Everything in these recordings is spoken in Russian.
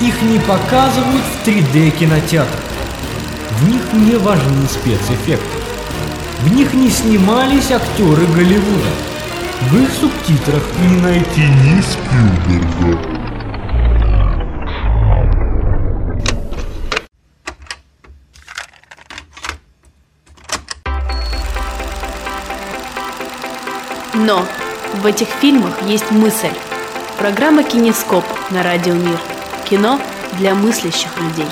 Их не показывают в 3D кинотеатрах. В них не важны спецэффекты. В них не снимались актеры Голливуда. В их субтитрах не найти ни Спилберга. Но в этих фильмах есть мысль. Программа «Кинескоп» на Радио Мир. Кино для мыслящих людей.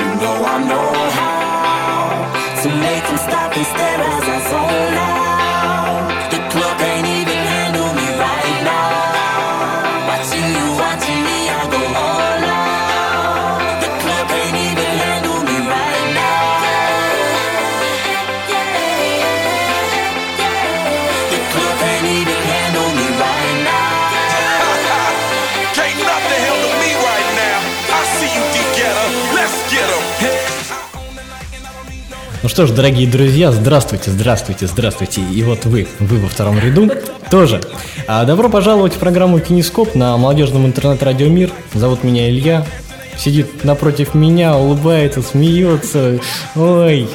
You know I know how to make them stop and stare as I zone out. Ну что ж, дорогие друзья, здравствуйте, здравствуйте, здравствуйте. И вот вы, вы во втором ряду тоже. А, добро пожаловать в программу «Кинескоп» на молодежном интернет-радио «Мир». Зовут меня Илья. Сидит напротив меня, улыбается, смеется. Ой,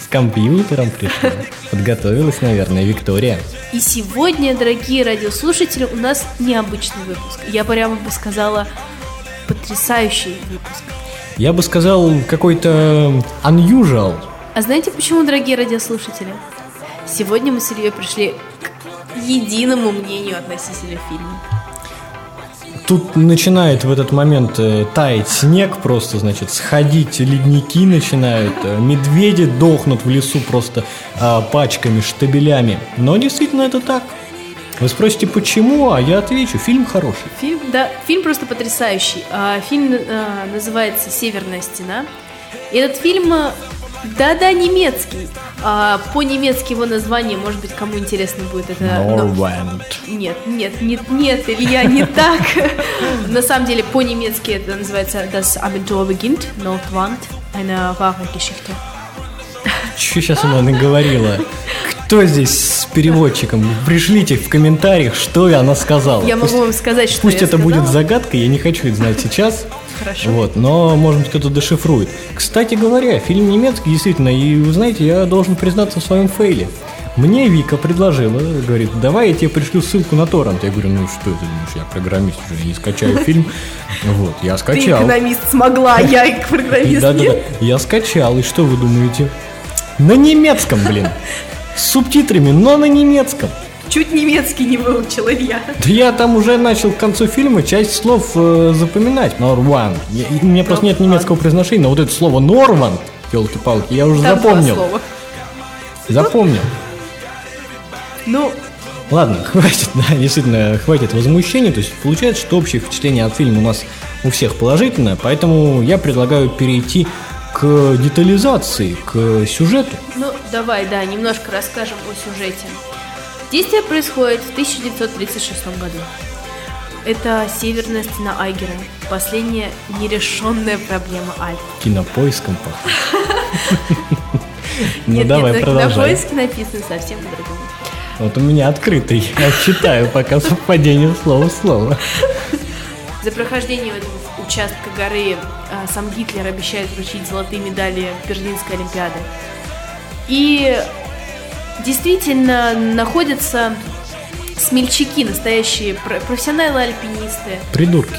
с компьютером пришла. Подготовилась, наверное, Виктория. И сегодня, дорогие радиослушатели, у нас необычный выпуск. Я прямо бы сказала, потрясающий выпуск. Я бы сказал, какой-то unusual. А знаете почему, дорогие радиослушатели? Сегодня мы с Ильей пришли к единому мнению относительно фильма. Тут начинает в этот момент э, таять снег просто, значит, сходить ледники начинают, э, медведи дохнут в лесу просто а, пачками, штабелями. Но действительно это так. Вы спросите, почему, а я отвечу, фильм хороший. Фильм, да, фильм просто потрясающий. А, фильм а, называется «Северная стена». И этот фильм, да-да, немецкий. А, по-немецки его название, может быть, кому интересно будет это... но- Norwand. Нет, нет, нет, нет, Илья, не так. На самом деле, по-немецки это называется Das Abenteuer beginnt, Nordwand, eine wahre Geschichte. Что сейчас она наговорила? Кто здесь с переводчиком? Пришлите в комментариях, что она сказала. Я Пусть- могу вам сказать, что Пусть я это сказала. будет загадкой, я не хочу это знать сейчас. Хорошо. Вот, но, может быть, кто-то дешифрует. Кстати говоря, фильм немецкий, действительно, и, вы знаете, я должен признаться в своем фейле. Мне Вика предложила, говорит, давай я тебе пришлю ссылку на торрент. Я говорю, ну что ты думаешь, я программист уже, я не скачаю фильм. Вот, я Ты скачал. экономист смогла, я программист Да-да-да, я скачал, и что вы думаете? На немецком, блин. С субтитрами, но на немецком. Чуть немецкий не выучил Илья. Да я там уже начал к концу фильма часть слов э, запоминать. Норван. Я- У меня просто нет немецкого произношения, но вот это слово Норван, елки-палки, я уже Там запомнил. Запомнил. Ну, Ладно, хватит, да, действительно, хватит возмущения. То есть получается, что общее впечатление от фильма у нас у всех положительное, поэтому я предлагаю перейти к детализации, к сюжету. ну, давай, да, немножко расскажем о сюжете. Действие происходит в 1936 году. Это северная стена Айгера, последняя нерешенная проблема Альп. Кинопоиском пахнет. Ну Нет, давай, продолжай. поиске написано совсем по-другому. Вот у меня открытый, я читаю пока совпадение слова в слово. За прохождение этого участка горы а, сам Гитлер обещает вручить золотые медали Берлинской Олимпиады. И действительно находятся смельчаки, настоящие про- профессионалы-альпинисты. Придурки.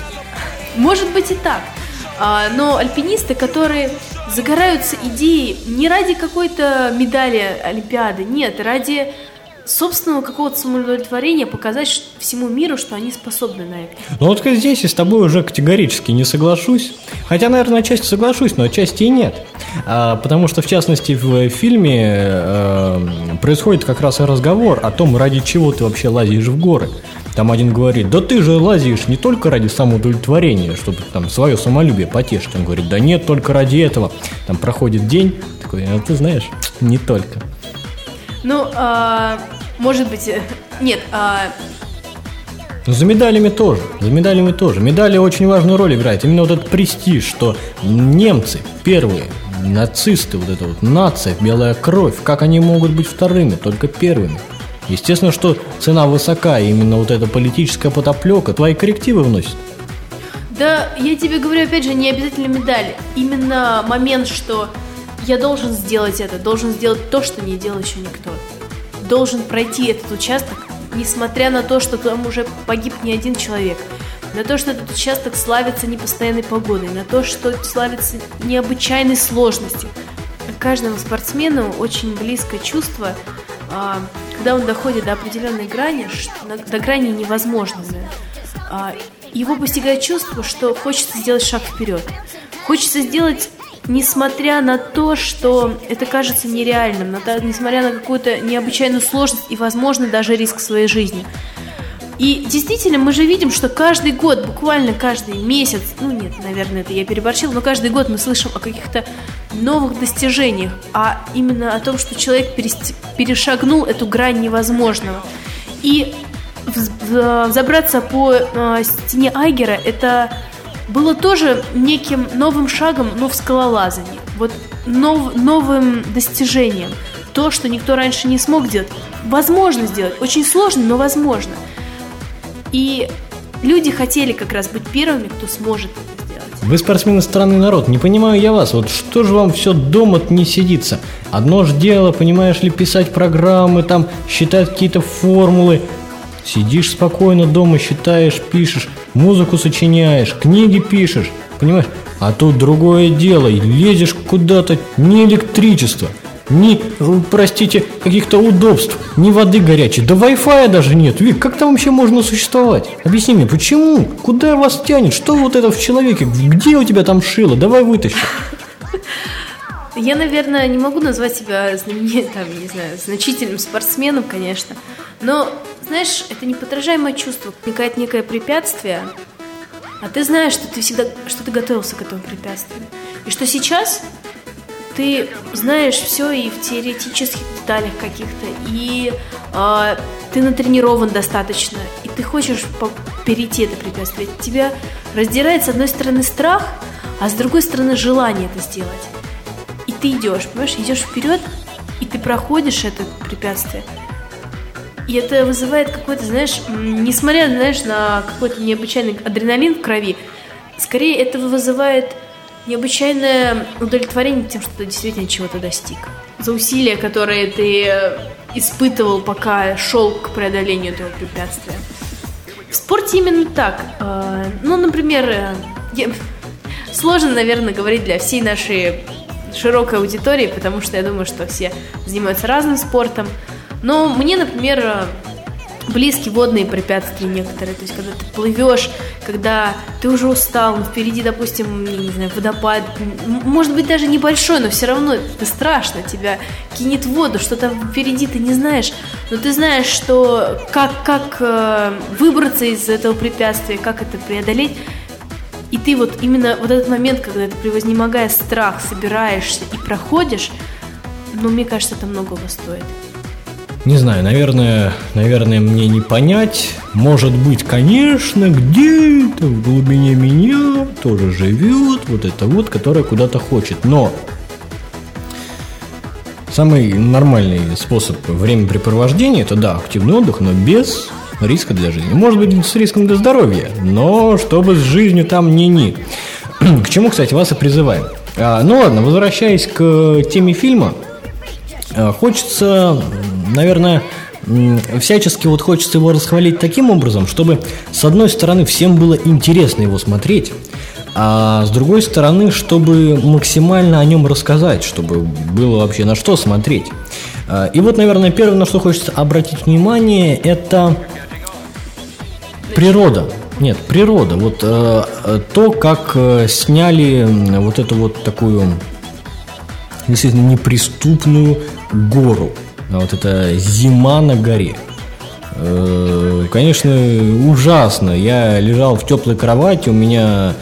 Может быть и так. А, но альпинисты, которые загораются идеей не ради какой-то медали Олимпиады, нет, ради собственного какого-то самоудовлетворения показать всему миру, что они способны на это. Ну вот здесь я с тобой уже категорически не соглашусь. Хотя, наверное, отчасти соглашусь, но отчасти и нет. А, потому что, в частности, в фильме э, происходит как раз разговор о том, ради чего ты вообще лазишь в горы. Там один говорит, да ты же лазишь не только ради самоудовлетворения, чтобы там свое самолюбие потешить. Он говорит, да нет, только ради этого. Там проходит день, такой, а ты знаешь, не только. Ну, а, может быть, э, нет, а, Ну, за медалями тоже, за медалями тоже. Медали очень важную роль играют. Именно вот этот престиж, что немцы первые, нацисты, вот это вот нация, белая кровь, как они могут быть вторыми, только первыми. Естественно, что цена высока, и именно вот эта политическая потоплека твои коррективы вносит. Да, я тебе говорю, опять же, не обязательно медаль. Именно момент, что я должен сделать это, должен сделать то, что не делал еще никто. Должен пройти этот участок, несмотря на то, что там уже погиб не один человек. На то, что этот участок славится непостоянной погодой, на то, что славится необычайной сложностью. Каждому спортсмену очень близкое чувство, а, когда он доходит до определенной грани, до грани невозможного. А, Его постигает чувство, что хочется сделать шаг вперед. Хочется сделать, несмотря на то, что это кажется нереальным, на то- несмотря на какую-то необычайную сложность и, возможно, даже риск своей жизни. И действительно, мы же видим, что каждый год, буквально каждый месяц, ну нет, наверное, это я переборщил, но каждый год мы слышим о каких-то новых достижениях, а именно о том, что человек перешагнул эту грань невозможного. И вз- в- забраться по э, стене Айгера это было тоже неким новым шагом, но в скалолазании. Вот нов- новым достижением. То, что никто раньше не смог делать. Возможно сделать. Очень сложно, но возможно. И люди хотели как раз быть первыми, кто сможет это сделать. Вы спортсмены страны народ, не понимаю я вас, вот что же вам все дома не сидится? Одно ж дело, понимаешь ли, писать программы, там, считать какие-то формулы. Сидишь спокойно дома, считаешь, пишешь, музыку сочиняешь, книги пишешь, понимаешь? А тут другое дело, и лезешь куда-то, ни электричества, ни, э, простите, каких-то удобств, ни воды горячей, да Wi-Fi даже нет. Вик, как там вообще можно существовать? Объясни мне, почему? Куда вас тянет? Что вот это в человеке? Где у тебя там шило? Давай вытащи. Я, наверное, не могу назвать себя знаменитым, не знаю, значительным спортсменом, конечно. Но, знаешь, это неподражаемое чувство. Возникает некое препятствие, а ты знаешь, что ты всегда, что ты готовился к этому препятствию. И что сейчас ты знаешь все и в теоретических деталях каких-то, и а, ты натренирован достаточно, и ты хочешь перейти это препятствие. Тебя раздирает с одной стороны страх, а с другой стороны желание это сделать. Ты идешь, понимаешь, идешь вперед, и ты проходишь это препятствие. И это вызывает какой-то, знаешь, несмотря, знаешь, на какой-то необычайный адреналин в крови, скорее это вызывает необычайное удовлетворение тем, что ты действительно чего-то достиг. За усилия, которые ты э, испытывал, пока шел к преодолению этого препятствия. В спорте именно так. Э, Ну, например, э, я- сложно, наверное, говорить для всей нашей широкой аудитории, потому что я думаю, что все занимаются разным спортом. Но мне, например, близки водные препятствия некоторые. То есть, когда ты плывешь, когда ты уже устал, впереди, допустим, не знаю, водопад, может быть, даже небольшой, но все равно это страшно, тебя кинет в воду, что там впереди ты не знаешь, но ты знаешь, что как, как э, выбраться из этого препятствия, как это преодолеть, и ты вот именно вот этот момент, когда ты, превознемогая страх, собираешься и проходишь, ну, мне кажется, это многого стоит. Не знаю, наверное, наверное, мне не понять. Может быть, конечно, где-то в глубине меня тоже живет вот это вот, которое куда-то хочет. Но самый нормальный способ времяпрепровождения это да, активный отдых, но без риска для жизни. Может быть, с риском для здоровья, но чтобы с жизнью там не-не. К чему, кстати, вас и призываем. А, ну ладно, возвращаясь к теме фильма, Э, Хочется, наверное, всячески вот хочется его расхвалить таким образом, чтобы с одной стороны всем было интересно его смотреть, а с другой стороны, чтобы максимально о нем рассказать, чтобы было вообще на что смотреть. Э, И вот, наверное, первое, на что хочется обратить внимание, это природа. Нет, природа. Вот э, э, то, как э, сняли вот эту вот такую действительно неприступную гору. А вот это зима на горе. Э, Конечно, ужасно. Я лежал в теплой кровати, у меня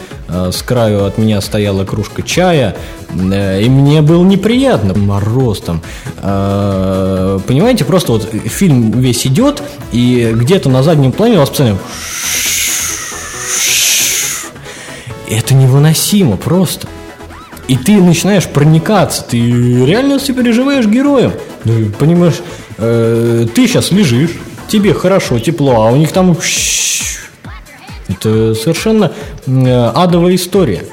с краю от меня стояла кружка чая, э, и мне было неприятно. Мороз там. Э, Понимаете, просто вот фильм весь идет, и где-то на заднем плане у вас постоянно это невыносимо просто. И ты начинаешь проникаться, ты реально сопереживаешь героям. Ну, понимаешь, э, э, ты сейчас лежишь, тебе хорошо, тепло, а у них там... щ- Это совершенно э, адовая история.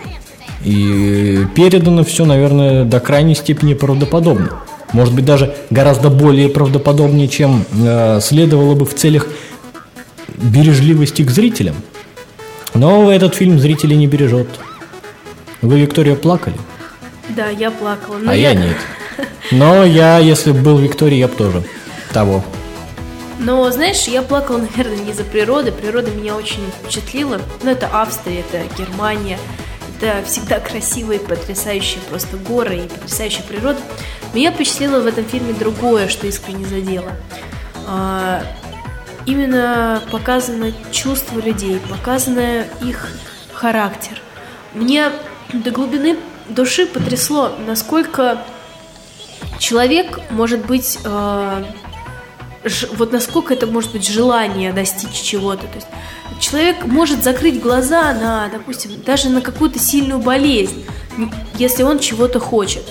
И передано все, наверное, до крайней степени правдоподобно. Может быть, даже гораздо более правдоподобнее, чем э, следовало бы в целях бережливости к зрителям. Но этот фильм зрители не бережет. Вы, Виктория, плакали? Да, я плакала. но а я нет. Но я, если бы был Викторией, я бы тоже того. Но, знаешь, я плакала, наверное, не из-за природы. Природа меня очень впечатлила. Ну, это Австрия, это Германия. Это всегда красивые, потрясающие просто горы и потрясающая природа. Меня впечатлило в этом фильме другое, что искренне задело. А, именно показано чувство людей, показано их характер. Мне до глубины души потрясло, насколько человек может быть ж- вот насколько это может быть желание достичь чего-то. То есть человек может закрыть глаза на, допустим, даже на какую-то сильную болезнь, если он чего-то хочет.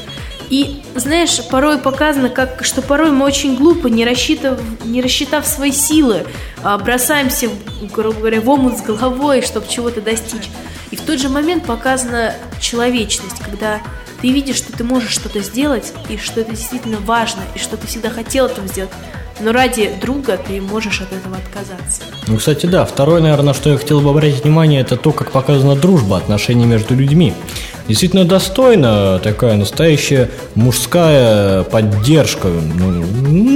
И, знаешь, порой показано, как, что порой мы очень глупо, не, рассчитав, не рассчитав свои силы, а, бросаемся, грубо говоря, в омут с головой, чтобы чего-то достичь. И в тот же момент показана человечность, когда ты видишь, что ты можешь что-то сделать, и что это действительно важно, и что ты всегда хотел этого сделать. Но ради друга ты можешь от этого отказаться. Ну, кстати, да. Второе, наверное, что я хотел бы обратить внимание, это то, как показана дружба, отношения между людьми. Действительно достойно такая настоящая мужская поддержка. Ну,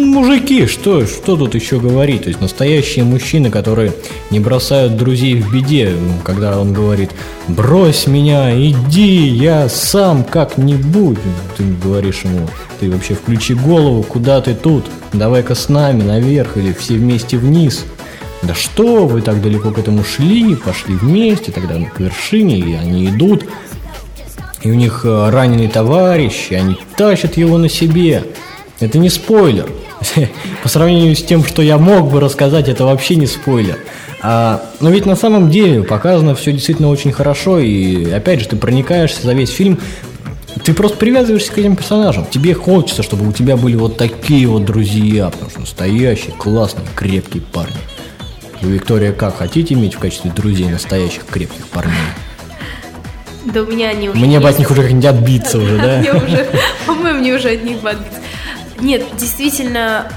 мужики, что, что тут еще говорить? То есть настоящие мужчины, которые не бросают друзей в беде, когда он говорит «брось меня, иди, я сам как-нибудь». Ты говоришь ему «ты вообще включи голову, куда ты тут? Давай-ка с нами наверх или все вместе вниз». Да что, вы так далеко к этому шли, пошли вместе, тогда к вершине, и они идут, и у них э, раненый товарищ, и они тащат его на себе. Это не спойлер. По сравнению с тем, что я мог бы рассказать, это вообще не спойлер. А, но ведь на самом деле показано все действительно очень хорошо, и опять же, ты проникаешься за весь фильм, ты просто привязываешься к этим персонажам. Тебе хочется, чтобы у тебя были вот такие вот друзья, потому что настоящие, классные, крепкие парни. Виктория, как хотите иметь в качестве друзей настоящих крепких парней? Да у меня они уже Мне бы от них уже как-нибудь отбиться уже, да? Мне уже, по-моему, мне уже от них бы отбиться. Нет, действительно,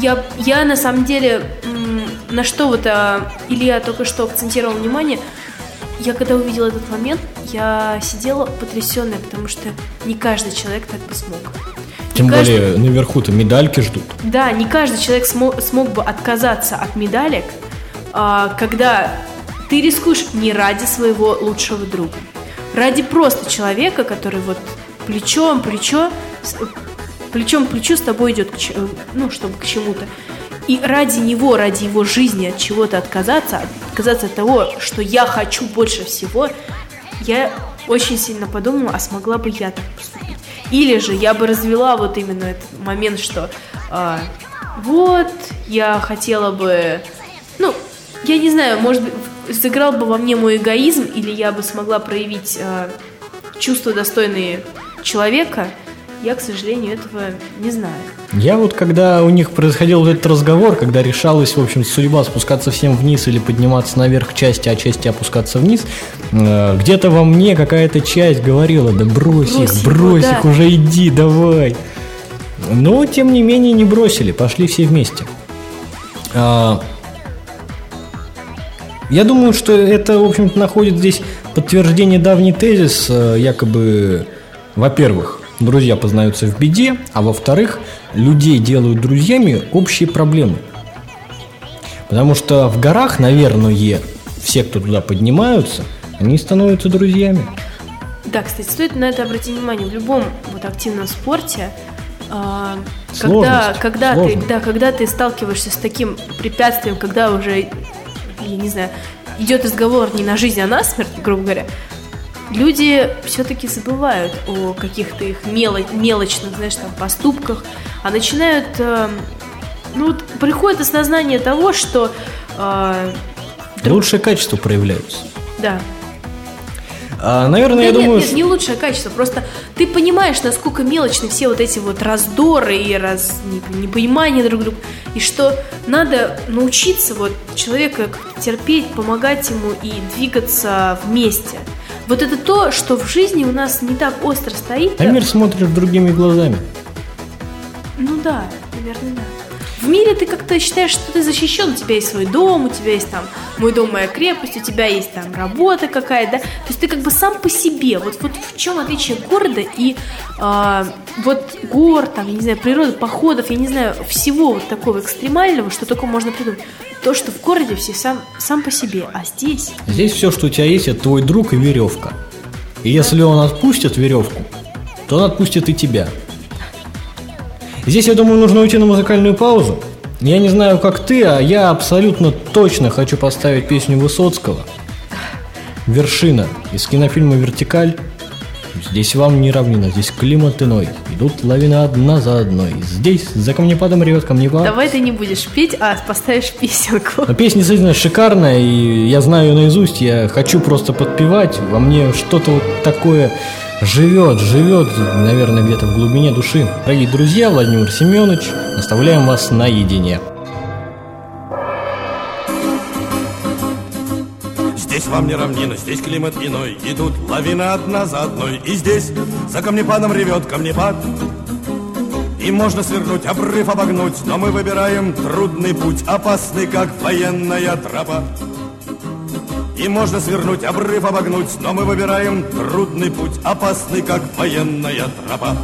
я, я на самом деле, на что вот а, Илья только что акцентировал внимание, я когда увидела этот момент, я сидела потрясенная, потому что не каждый человек так бы смог. Не Тем каждый- более наверху-то медальки ждут. Да, не каждый человек смо- смог бы отказаться от медалек, а, когда ты рискуешь не ради своего лучшего друга, ради просто человека, который вот плечом плечо, плечом к плечу с тобой идет, к ну, чтобы к чему-то. И ради него, ради его жизни от чего-то отказаться, отказаться от того, что я хочу больше всего, я очень сильно подумала, а смогла бы я так поступить. Или же я бы развела вот именно этот момент, что а, вот, я хотела бы, ну, я не знаю, может быть, сыграл бы во мне мой эгоизм, или я бы смогла проявить а, чувства, достойные человека, я, к сожалению, этого не знаю. Я вот, когда у них происходил вот этот разговор, когда решалась, в общем, судьба спускаться всем вниз или подниматься наверх части, а части опускаться вниз, э, где-то во мне какая-то часть говорила, да брось, Брось их, его, брось да. их, уже иди, давай. Но, тем не менее, не бросили, пошли все вместе. А, Я думаю, что это, в общем-то, находит здесь подтверждение давний тезис, э, якобы, во-первых, друзья познаются в беде, а во-вторых, людей делают друзьями общие проблемы. Потому что в горах, наверное, все, кто туда поднимаются, они становятся друзьями. Да, кстати, стоит на это обратить внимание. В любом вот активном спорте, а, когда, Сложность, когда, ты, да, когда ты сталкиваешься с таким препятствием, когда уже, я не знаю, идет разговор не на жизнь, а на смерть, грубо говоря, люди все-таки забывают о каких-то их мело- мелочных, знаешь, там, поступках, а начинают, э, ну, вот приходит осознание того, что, э, друг- Лучшие качества проявляются. да, А, наверное, Да я нет, думаю, нет, не лучшее качество. Просто ты понимаешь, насколько мелочны все вот эти вот раздоры и раз, не- непонимание друг друга. И что надо научиться вот человека терпеть, помогать ему и двигаться вместе. Вот это то, что в жизни у нас не так остро стоит. а мир смотришь другими глазами. Ну да, наверное, да. В мире ты как-то считаешь, что ты защищен, у тебя есть свой дом, у тебя есть там мой дом, моя крепость, у тебя есть там работа какая-то, да? То есть ты как бы сам по себе. Вот, вот в чем отличие города и а, вот гор, там, я не знаю, природы, походов, я не знаю, всего вот такого экстремального, что только можно придумать. То, что в городе все сам, сам по себе, а здесь Здесь все, что у тебя есть, это твой друг и веревка. И если он отпустит веревку, то он отпустит и тебя. Здесь, я думаю, нужно уйти на музыкальную паузу. Я не знаю, как ты, а я абсолютно точно хочу поставить песню Высоцкого. «Вершина» из кинофильма «Вертикаль». Здесь вам не равнина, здесь климат иной. Идут лавины одна за одной. Здесь за камнепадом ревет камнепад. давай ты не будешь петь, а поставишь песенку. Но песня действительно шикарная, и я знаю ее наизусть, я хочу просто подпевать, во мне что-то вот такое живет, живет, наверное, где-то в глубине души. Дорогие друзья, Владимир Семенович, оставляем вас наедине. Здесь вам не равнина, здесь климат иной Идут лавины одна за одной И здесь за камнепадом ревет камнепад И можно свернуть, обрыв обогнуть Но мы выбираем трудный путь Опасный, как военная тропа И можно свернуть, обрыв обогнуть Но мы выбираем трудный путь Опасный, как военная тропа.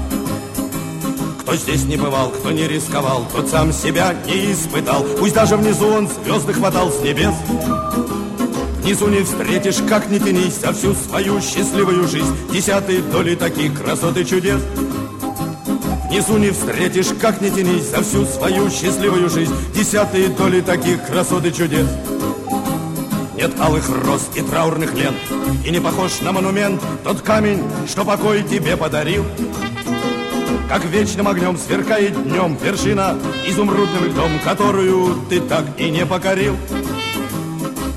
Кто здесь не бывал, кто не рисковал, тот сам себя не испытал. Пусть даже внизу он звезды хватал с небес. Внизу не встретишь, как не тянись, за всю свою счастливую жизнь. Десятой доли таких красот и чудес. Внизу не встретишь, как не тянись, за всю свою счастливую жизнь. Десятые доли таких красот и чудес нет алых роз и траурных лент. И не похож на монумент Тот камень, что покой тебе подарил. Как вечным огнем сверкает днем Вершина изумрудным льдом Которую ты так и не покорил.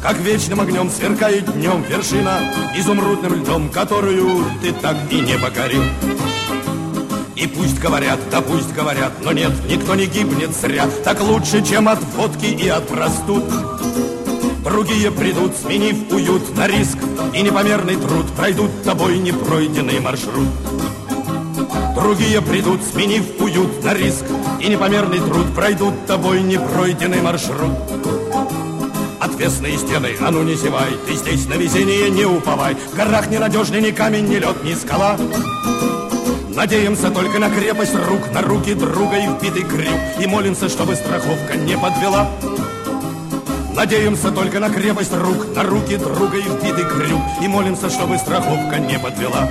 Как вечным огнем сверкает днем вершина Изумрудным льдом, которую ты так и не покорил. И пусть говорят, да пусть говорят, но нет, никто не гибнет зря. Так лучше, чем от водки и от простуд Другие придут, сменив уют на риск И непомерный труд Пройдут тобой непройденный маршрут. Другие придут, сменив уют на риск И непомерный труд Пройдут тобой непройденный маршрут. Отвесные стены, а ну не зевай Ты здесь на везение не уповай. В горах ненадежный ни камень, ни лед, ни скала. Надеемся только на крепость рук На руки друга и вбитый крюк. И молимся, чтобы страховка не подвела Надеемся только на крепость рук На руки друга и вбитый крюк. И молимся, чтобы страховка не подвела.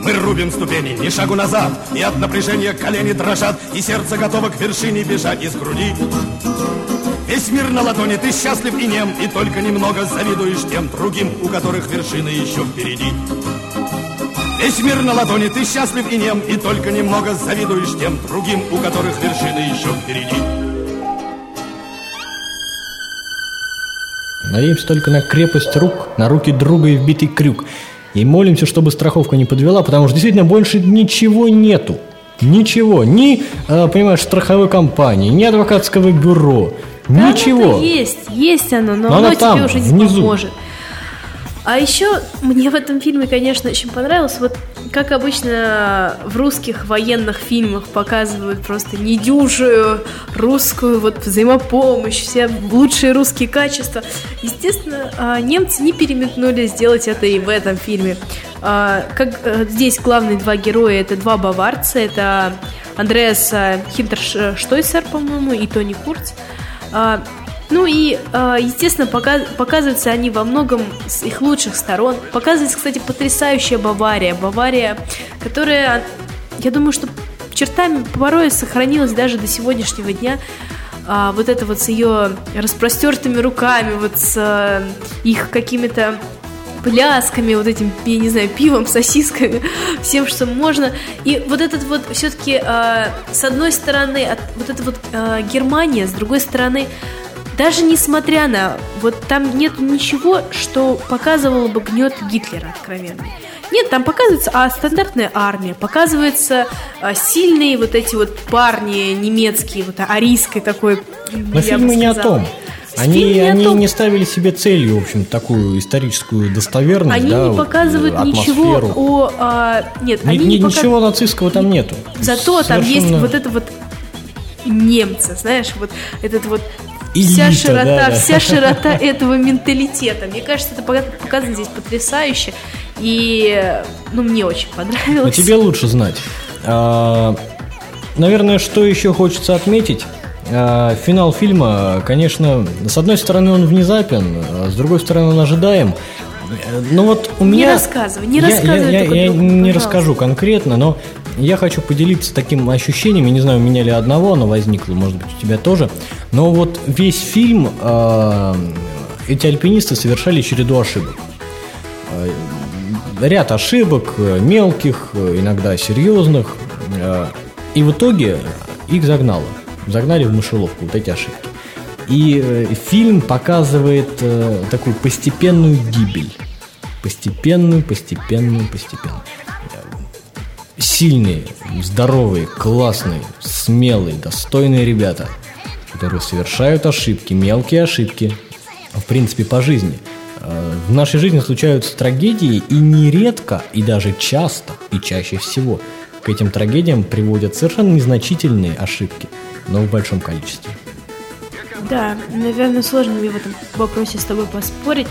Мы рубим ступени, ни шагу назад И от напряжения колени дрожат И сердце готово к вершине бежать из груди. Весь мир на ладони, ты счастлив и нем И только немного завидуешь тем другим У которых вершины еще впереди. Весь мир на ладони, ты счастлив и нем И только немного завидуешь тем другим У которых вершины еще впереди Надеемся только на крепость рук, на руки друга и вбитый крюк. И молимся, чтобы страховка не подвела, потому что действительно больше ничего нету. Ничего. Ни, э, понимаешь, страховой компании, ни адвокатского бюро. Да, ничего. есть, есть оно, но, Но оно оно там, тебе уже не внизу. поможет. А еще мне в этом фильме, конечно, очень понравилось, вот как обычно в русских военных фильмах показывают просто недюжую русскую вот взаимопомощь, все лучшие русские качества. Естественно, а, немцы не переметнули сделать это и в этом фильме. А, Как э, здесь главные два героя, это два баварца, это Андреас э, Хинтерштойсер, по-моему, и Тони Курц. Ну и, а, естественно, пока- показываются они во многом с их лучших сторон. Показывается, кстати, потрясающая Бавария. Бавария, которая, я думаю, что чертами порой сохранилась даже до сегодняшнего дня. А, вот это вот с ее распростертыми руками, вот с а, их какими-то плясками, вот этим, я не знаю, пивом, сосисками, всем, что можно. И вот этот вот все-таки, с одной стороны, от, вот эта вот Германия, с другой стороны, даже несмотря на... Вот там нет ничего, что показывало бы гнет Гитлера откровенно. Нет, там показывается а, стандартная армия, показывается а, сильные вот эти вот парни немецкие, вот арийской такой. Но фильмы не о том. Они, они том. не ставили себе целью, в общем, такую историческую достоверность, Они да, не вот, показывают э, ничего атмосферу. о... а, нет, Ни- они ни- не показывают... Ничего нацистского там нету. Зато там есть Совершенно- вот это вот немцы, знаешь, вот этот вот Элита, вся широта, да, да. вся широта этого менталитета. Мне кажется, это пока- показано здесь потрясающе. И, ну, мне очень Но понравилось. тебе лучше знать. А, наверное, что еще хочется отметить? А, финал фильма, конечно, с одной стороны он внезапен, а с другой стороны он ожидаем. Ну вот у Не меня... рассказывай, не Я- рассказывай Я, только, я друг, не пожалуйста. расскажу конкретно, но я хочу поделиться таким ощущением. Я не знаю, у меня ли одного оно возникло, может быть, у тебя тоже. Но вот весь фильм а, эти альпинисты совершали череду ошибок ряд ошибок, э, мелких, э, иногда серьезных. э, И в итоге их загнало. Загнали в мышеловку вот эти ошибки. И э, фильм показывает э, такую постепенную гибель. Постепенную, постепенную, постепенную. Сильные, здоровые, классные, смелые, достойные ребята, которые совершают ошибки, мелкие ошибки, в принципе, по жизни. Э, В нашей жизни случаются трагедии, и нередко, и даже часто, и чаще всего к этим трагедиям приводят совершенно незначительные ошибки, но в большом количестве. Да, наверное, сложно мне в этом вопросе с тобой поспорить.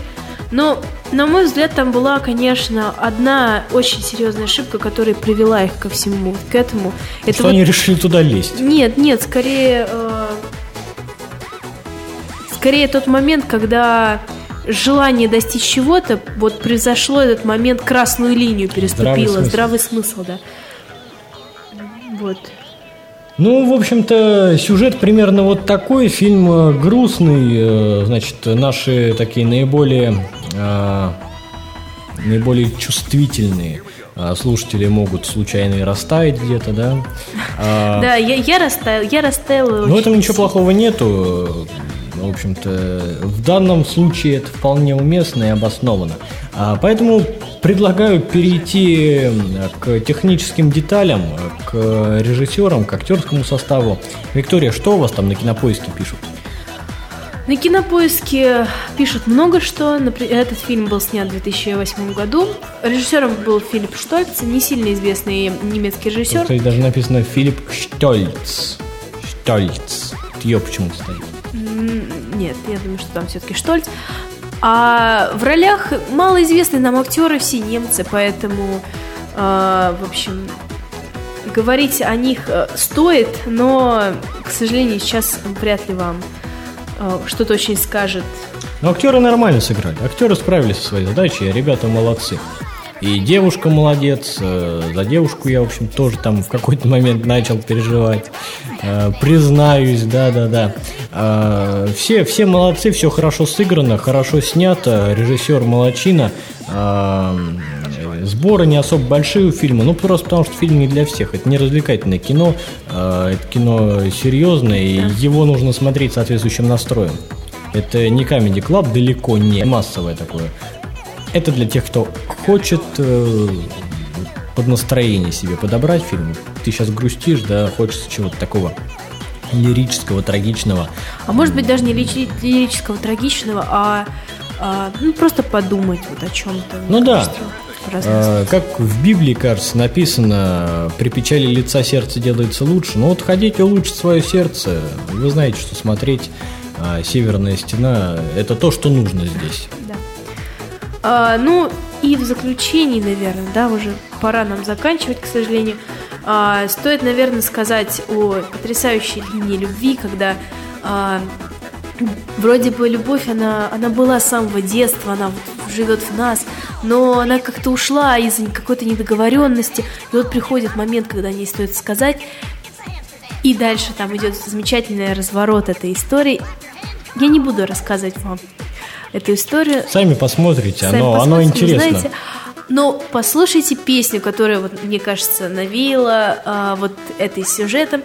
Но, на мой взгляд, там была, конечно, одна очень серьезная ошибка, которая привела их ко всему, к этому. Это что вот- они решили туда лезть? Нет, нет, скорее... э, скорее тот момент, когда желание достичь чего-то, вот произошло этот момент, красную линию переступило, смысл. здравый смысл, да. Вот. Ну, в общем-то, сюжет примерно вот такой. Фильм э, грустный. э, Значит, наши такие наиболее, э, наиболее чувствительные слушатели могут случайно и растаять где-то, да? А, Да, я, я растаял, я растаяла. Ну, в этом ничего плохого нету. В общем-то, в данном случае это вполне уместно и обосновано. А, Поэтому предлагаю перейти м, к техническим деталям, к режиссерам, к актерскому составу. Виктория, что у вас там на кинопоиске пишут? На кинопоиске пишут много что. Например, этот фильм был снят в 2008 году. Режиссером был Филипп Штольц, не сильно известный немецкий режиссер. Тут даже написано Филипп Штольц. Штольц. Ее почему-то стоит. Нет, я думаю, что там все-таки Штольц. А в ролях малоизвестные нам актеры все немцы, поэтому, э, в общем, говорить о них э, стоит, но, к сожалению, сейчас вряд ли вам э, что-то очень скажет. Но актеры нормально сыграли. Актеры справились со своей задачей, а ребята молодцы. И девушка молодец. э, За девушку я, в общем, тоже там в какой-то момент начал переживать. Э, Признаюсь, да-да-да. Э, Все, все молодцы, все хорошо сыграно, хорошо снято. Режиссер молочина. Сборы не особо большие у фильма, ну просто потому что фильм не для всех. Это не развлекательное кино, это кино серьезное, и его нужно смотреть соответствующим настроем. Это не Comedy Club, далеко не массовое такое. Это для тех, кто хочет э, под настроение себе подобрать фильм. Ты сейчас грустишь, да, хочется чего-то такого лирического, трагичного. А может быть, даже не личи- лирического, трагичного, а, а, ну, просто подумать вот о чем-то. Ну да. Разные Э, как в Библии, кажется, написано, при печали лица сердце делается лучше. Ну вот хотите улучшить свое сердце, вы знаете, что смотреть а, «Северная стена» — это то, что нужно здесь. А, ну, и в заключении, наверное, да, уже пора нам заканчивать, к сожалению. А, стоит, наверное, сказать о потрясающей линии любви, когда а, вроде бы любовь, она, она была с самого детства, она вот живет в нас, но она как-то ушла из-за какой-то недоговоренности. И вот приходит момент, когда не стоит сказать, и дальше там идет замечательный разворот этой истории. Я не буду рассказывать вам эту историю. Сами посмотрите, Сами оно, оно посмотрите, интересно. узнаете. Но послушайте песню, которая, вот, мне кажется, навеяла а, вот этой сюжетом.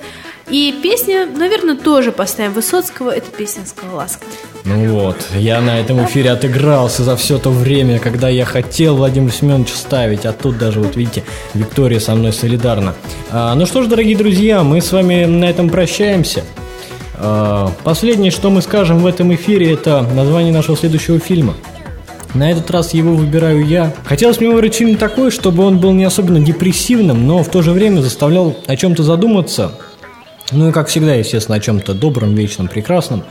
И песня, наверное, тоже поставим Высоцкого. Это песня «Скалолазка». Ну вот, я на этом эфире отыгрался за все то время, когда я хотел Владимира Семеновича ставить, а тут даже, вот видите, Виктория со мной солидарна. А, ну что ж, дорогие друзья, мы с вами на этом прощаемся. А, последнее, что мы скажем в этом эфире, это название нашего следующего фильма. На этот раз его выбираю я. Хотелось мне выбрать фильм такой, чтобы он был не особенно депрессивным, но в то же время заставлял о чем-то задуматься. Ну и как всегда, естественно, о чем-то добром, вечном, прекрасном.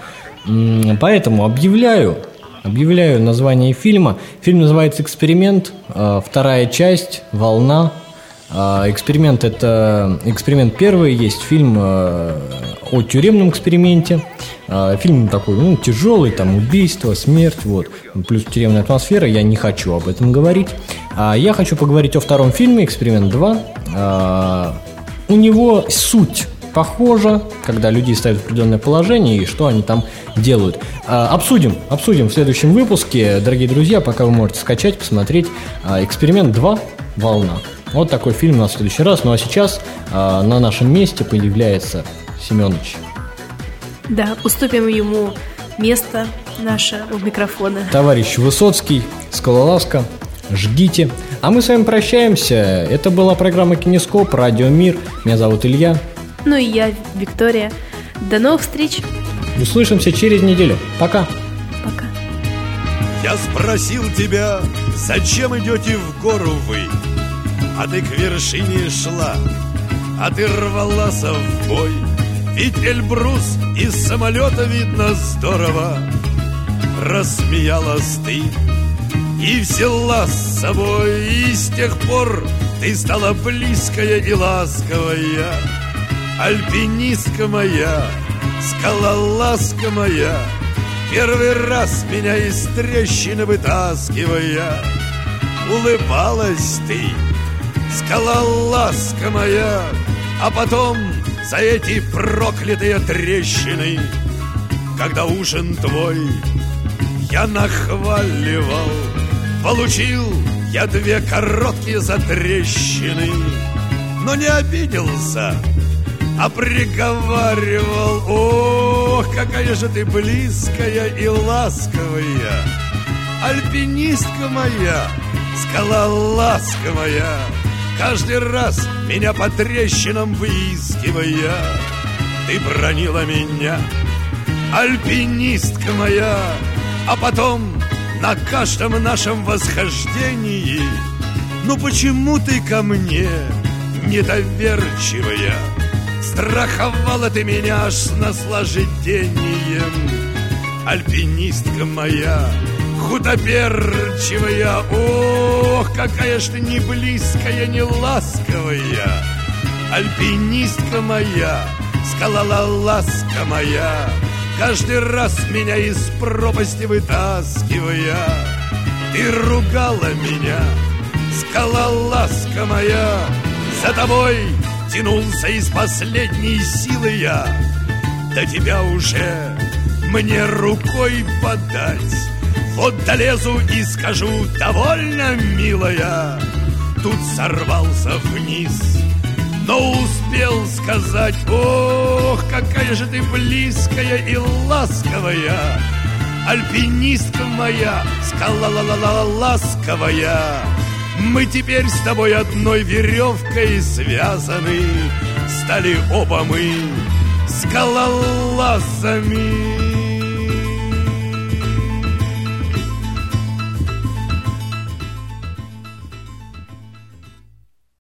Поэтому объявляю, объявляю название фильма. Фильм называется «Эксперимент», э, вторая часть «Волна». А, Эксперимент – это эксперимент первый, есть фильм э, о тюремном эксперименте. А, Фильм такой, ну, тяжелый, там, убийство, смерть, вот. Плюс тюремная атмосфера, я не хочу об этом говорить. А я хочу поговорить о втором фильме «Эксперимент 2». А, У него суть похожа, когда людей ставят в определенное положение и что они там делают. А, Обсудим, обсудим в следующем выпуске, дорогие друзья, пока вы можете скачать, посмотреть а, «Эксперимент 2. Волна». Вот такой фильм у нас в следующий раз. Ну а сейчас а, на нашем месте появляется Семенович. Да, уступим ему место наше у микрофона. Товарищ Высоцкий, Скалолазка, ждите. А мы с вами прощаемся. Это была программа Кинескоп, Радио Мир. Меня зовут Илья. Ну и я, Виктория. До новых встреч. Услышимся через неделю. Пока. Пока. Я спросил тебя, зачем идете в гору вы? А ты к вершине шла, а ты рвалась в бой. Ведь Эльбрус из самолета видно здорово. Рассмеялась ты и взяла с собой, и с тех пор ты стала близкая и ласковая. Альпинистка моя, скалолазка моя, Первый раз меня из трещины вытаскивая, Улыбалась ты, скалолазка моя, А потом за эти проклятые трещины, Когда ужин твой я нахваливал, Получил я две короткие затрещины, Но не обиделся, а приговаривал Ох, какая же ты близкая и ласковая! Альпинистка моя, скалолазка моя Каждый раз меня по трещинам выискивая Ты бронила меня, альпинистка моя А потом на каждом нашем восхождении Ну почему ты ко мне недоверчивая? Страховала ты меня аж с наслаждением Альпинистка моя, худоберчивая Ох, какая ж ты не близкая, не ласковая. Альпинистка моя, скалолазка моя Каждый раз меня из пропасти вытаскивая. Ты ругала меня, скалолазка моя За тобой тянулся из последней силы я. До тебя уже мне рукой подать Вот долезу и скажу, довольно, милая Тут сорвался вниз, но успел сказать Ох, какая же ты близкая и ласковая Альпинистка моя, скала-ла-ла-ла-ласковая Мы теперь с тобой одной веревкой связаны Стали оба мы скалолазами